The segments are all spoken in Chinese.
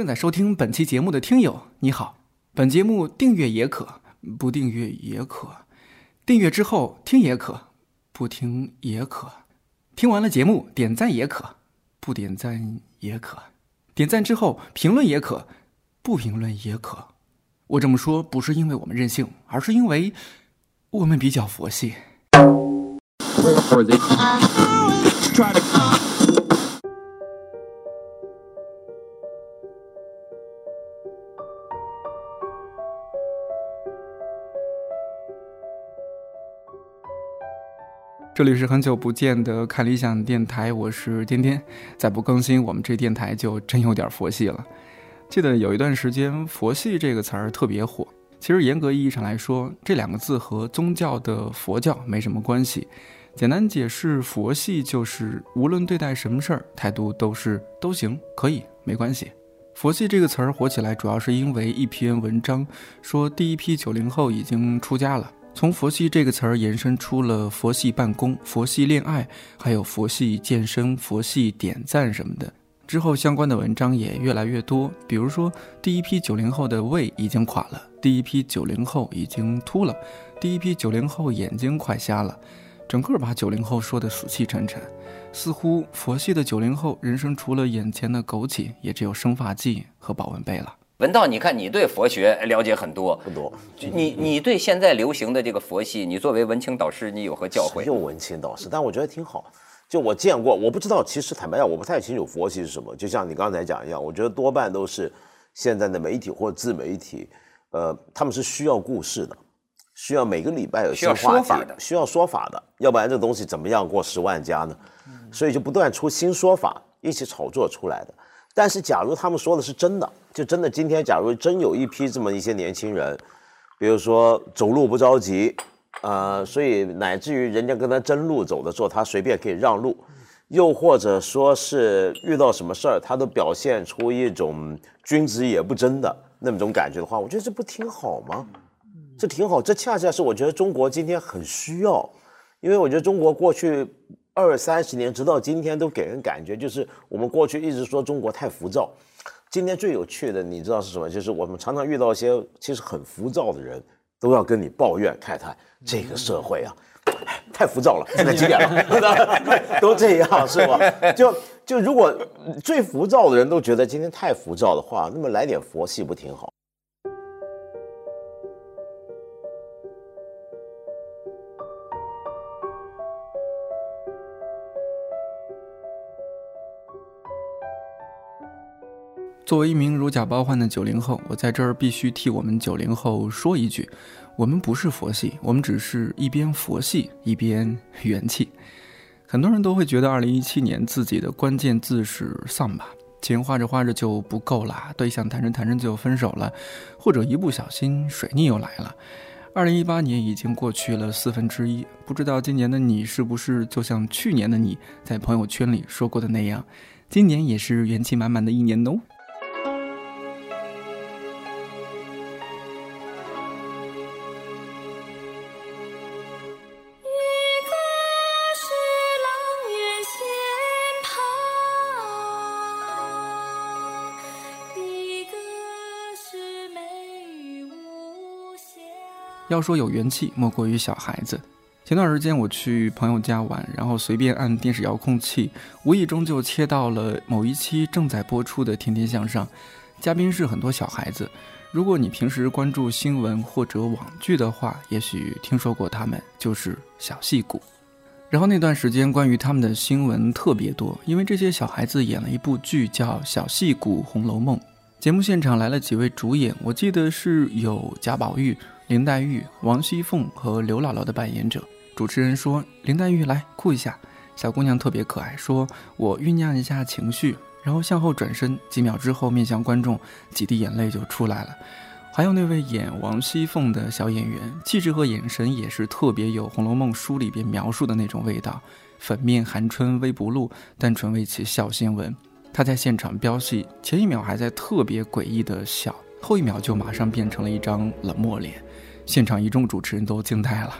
正在收听本期节目的听友，你好。本节目订阅也可，不订阅也可；订阅之后听也可，不听也可；听完了节目点赞也可，不点赞也可；点赞之后评论也可，不评论也可。我这么说不是因为我们任性，而是因为我们比较佛系。这里是很久不见的看理想电台，我是天天。再不更新，我们这电台就真有点佛系了。记得有一段时间，“佛系”这个词儿特别火。其实严格意义上来说，这两个字和宗教的佛教没什么关系。简单解释，佛系就是无论对待什么事儿，态度都是都行，可以，没关系。佛系这个词儿火起来，主要是因为一篇文章说，第一批九零后已经出家了。从“佛系”这个词儿延伸出了佛系办公、佛系恋爱，还有佛系健身、佛系点赞什么的。之后相关的文章也越来越多，比如说第一批九零后的胃已经垮了，第一批九零后已经秃了，第一批九零后眼睛快瞎了，整个把九零后说的死气沉沉。似乎佛系的九零后人生除了眼前的枸杞，也只有生发剂和保温杯了。文道，你看你对佛学了解很多，不多。你你对现在流行的这个佛系，你作为文青导师，你有何教诲？有文青导师，但我觉得挺好。就我见过，我不知道，其实坦白讲，我不太清楚佛系是什么。就像你刚才讲一样，我觉得多半都是现在的媒体或自媒体，呃，他们是需要故事的，需要每个礼拜有新话题的，需要说法的，要不然这东西怎么样过十万加呢？所以就不断出新说法，一起炒作出来的。但是，假如他们说的是真的，就真的今天，假如真有一批这么一些年轻人，比如说走路不着急，呃，所以乃至于人家跟他争路走的时候，他随便可以让路，又或者说是遇到什么事儿，他都表现出一种君子也不争的那么种感觉的话，我觉得这不挺好吗？这挺好，这恰恰是我觉得中国今天很需要，因为我觉得中国过去。二三十年，直到今天都给人感觉就是我们过去一直说中国太浮躁。今天最有趣的，你知道是什么？就是我们常常遇到一些其实很浮躁的人，都要跟你抱怨慨叹这个社会啊，太浮躁了。现在几点了？都这样是吧？就就如果最浮躁的人都觉得今天太浮躁的话，那么来点佛系不挺好？作为一名如假包换的九零后，我在这儿必须替我们九零后说一句：我们不是佛系，我们只是一边佛系一边元气。很多人都会觉得，二零一七年自己的关键字是丧吧，钱花着花着就不够了，对象谈着谈着就分手了，或者一不小心水逆又来了。二零一八年已经过去了四分之一，不知道今年的你是不是就像去年的你在朋友圈里说过的那样，今年也是元气满满的一年哦。要说有元气，莫过于小孩子。前段时间我去朋友家玩，然后随便按电视遥控器，无意中就切到了某一期正在播出的《天天向上》，嘉宾是很多小孩子。如果你平时关注新闻或者网剧的话，也许听说过他们，就是小戏骨。然后那段时间关于他们的新闻特别多，因为这些小孩子演了一部剧叫《小戏骨红楼梦》。节目现场来了几位主演，我记得是有贾宝玉。林黛玉、王熙凤和刘姥姥的扮演者，主持人说：“林黛玉来哭一下。”小姑娘特别可爱，说：“我酝酿一下情绪。”然后向后转身，几秒之后面向观众，几滴眼泪就出来了。还有那位演王熙凤的小演员，气质和眼神也是特别有《红楼梦》书里边描述的那种味道。粉面含春微不露，单纯为其笑先闻。她在现场飙戏，前一秒还在特别诡异的笑，后一秒就马上变成了一张冷漠脸。现场一众主持人都惊呆了。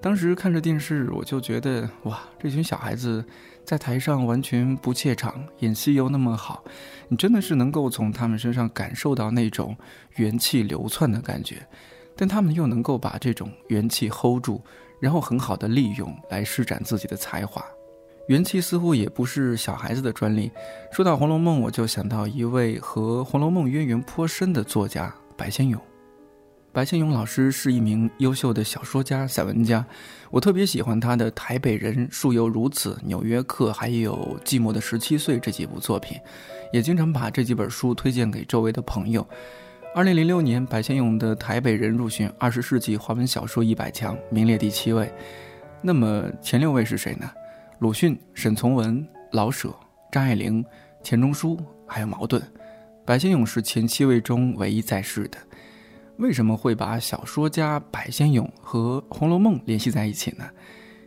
当时看着电视我就觉得哇这群小孩子在台上完全不怯场演戏又那么好你真的是能够从他们身上感受到那种元气流窜的感觉。但他们又能够把这种元气 hold 住，然后很好的利用来施展自己的才华。元气似乎也不是小孩子的专利。说到《红楼梦》，我就想到一位和《红楼梦》渊源颇深的作家白先勇。白先勇老师是一名优秀的小说家、散文家，我特别喜欢他的《台北人》《树犹如此》《纽约客》还有《寂寞的十七岁》这几部作品，也经常把这几本书推荐给周围的朋友。二零零六年，白先勇的《台北人》入选二十世纪华文小说一百强，名列第七位。那么前六位是谁呢？鲁迅、沈从文、老舍、张爱玲、钱钟书，还有茅盾，白先勇是前七位中唯一在世的。为什么会把小说家白先勇和《红楼梦》联系在一起呢？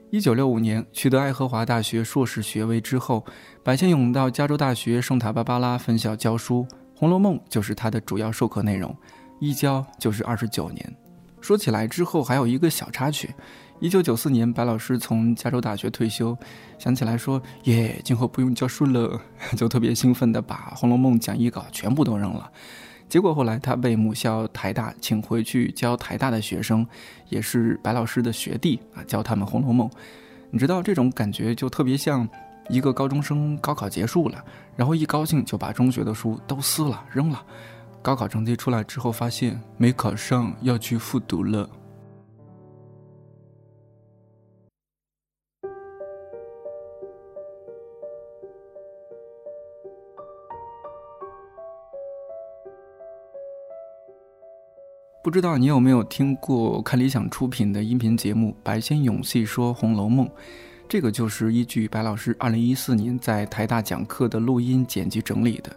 一九六五年取得爱荷华大学硕士学位之后，白先勇到加州大学圣塔芭芭拉分校教书，《红楼梦》就是他的主要授课内容，一教就是二十九年。说起来之后还有一个小插曲。一九九四年，白老师从加州大学退休，想起来说：“耶，今后不用教书了。”就特别兴奋地把《红楼梦》讲义稿全部都扔了。结果后来他被母校台大请回去教台大的学生，也是白老师的学弟啊，教他们《红楼梦》。你知道这种感觉就特别像一个高中生高考结束了，然后一高兴就把中学的书都撕了扔了。高考成绩出来之后，发现没考上，要去复读了。不知道你有没有听过看理想出品的音频节目《白先勇细说红楼梦》，这个就是依据白老师2014年在台大讲课的录音剪辑整理的。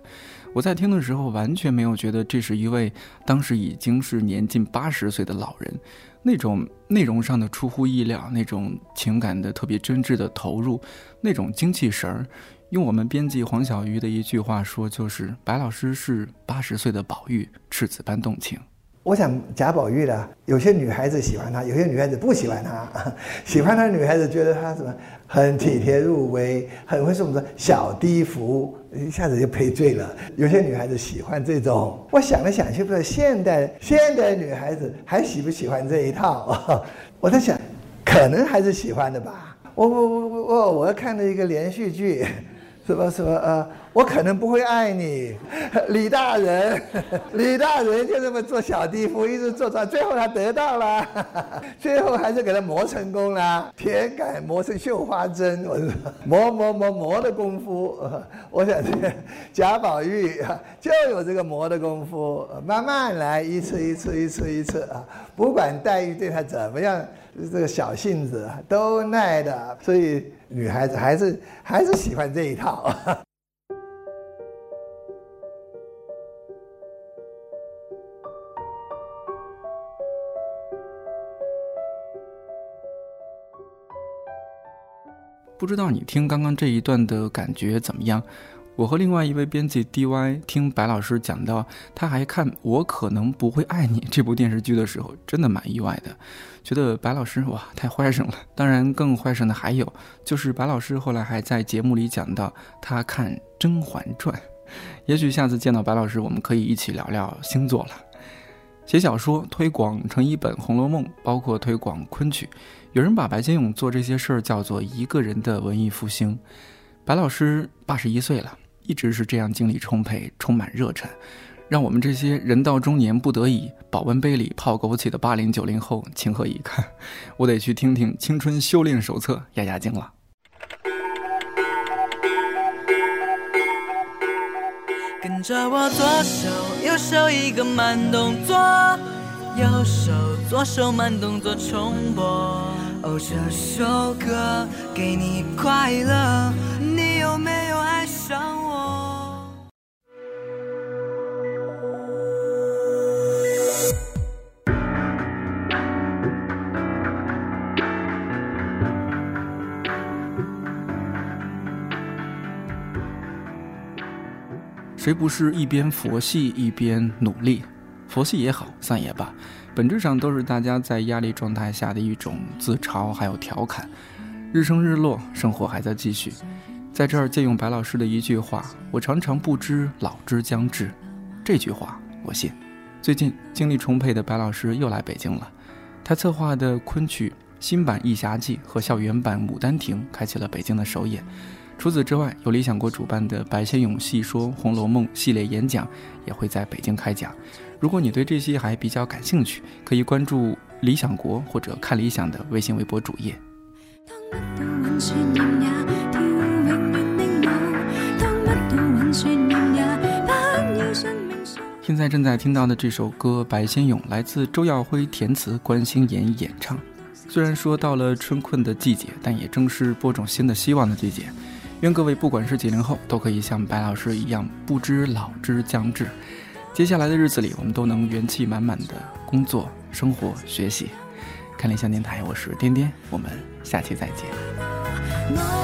我在听的时候完全没有觉得这是一位当时已经是年近八十岁的老人，那种内容上的出乎意料，那种情感的特别真挚的投入，那种精气神儿，用我们编辑黄小鱼的一句话说，就是白老师是八十岁的宝玉，赤子般动情。我想贾宝玉呢，有些女孩子喜欢他，有些女孩子不喜欢他。喜欢他的女孩子觉得他什么很体贴入微，很会什么小低服，一下子就赔罪了。有些女孩子喜欢这种。我想了想，是不是现代现代女孩子还喜不喜欢这一套？我在想，可能还是喜欢的吧。我我我我我看了一个连续剧。什么什么呃，我可能不会爱你，李大人，李大人就这么做小地夫，一直做到最后他得到了，最后还是给他磨成功了，铁杆磨成绣花针，我说磨磨磨磨的功夫，我想这个贾宝玉就有这个磨的功夫，慢慢来，一次一次一次一次啊，不管黛玉对他怎么样，这个小性子都耐的，所以。女孩子还是还是喜欢这一套。不知道你听刚刚这一段的感觉怎么样？我和另外一位编辑 DY 听白老师讲到，他还看《我可能不会爱你》这部电视剧的时候，真的蛮意外的，觉得白老师哇太坏神了。当然，更坏神的还有，就是白老师后来还在节目里讲到他看《甄嬛传》。也许下次见到白老师，我们可以一起聊聊星座了。写小说推广成一本《红楼梦》，包括推广昆曲，有人把白先勇做这些事儿叫做一个人的文艺复兴。白老师八十一岁了。一直是这样，精力充沛，充满热忱，让我们这些人到中年不得已保温杯里泡枸杞的八零九零后情何以堪？我得去听听《青春修炼手册》压压惊了。跟着我左手右手一个慢动作，右手左手慢动作重播。哦，这首歌给你快乐，有没有爱上我？谁不是一边佛系一边努力？佛系也好，散也罢，本质上都是大家在压力状态下的一种自嘲，还有调侃。日升日落，生活还在继续。在这儿借用白老师的一句话：“我常常不知老之将至。”这句话我信。最近精力充沛的白老师又来北京了，他策划的昆曲新版《义侠记》和校园版《牡丹亭》开启了北京的首演。除此之外，有理想国主办的白先勇细说《红楼梦》系列演讲也会在北京开讲。如果你对这些还比较感兴趣，可以关注理想国或者看理想的微信微博主页。现在正在听到的这首歌《白先勇》来自周耀辉填词，关心妍演唱。虽然说到了春困的季节，但也正是播种新的希望的季节。愿各位不管是几零后，都可以像白老师一样，不知老之将至。接下来的日子里，我们都能元气满满的工作、生活、学习。看理想电台，我是颠颠，我们下期再见。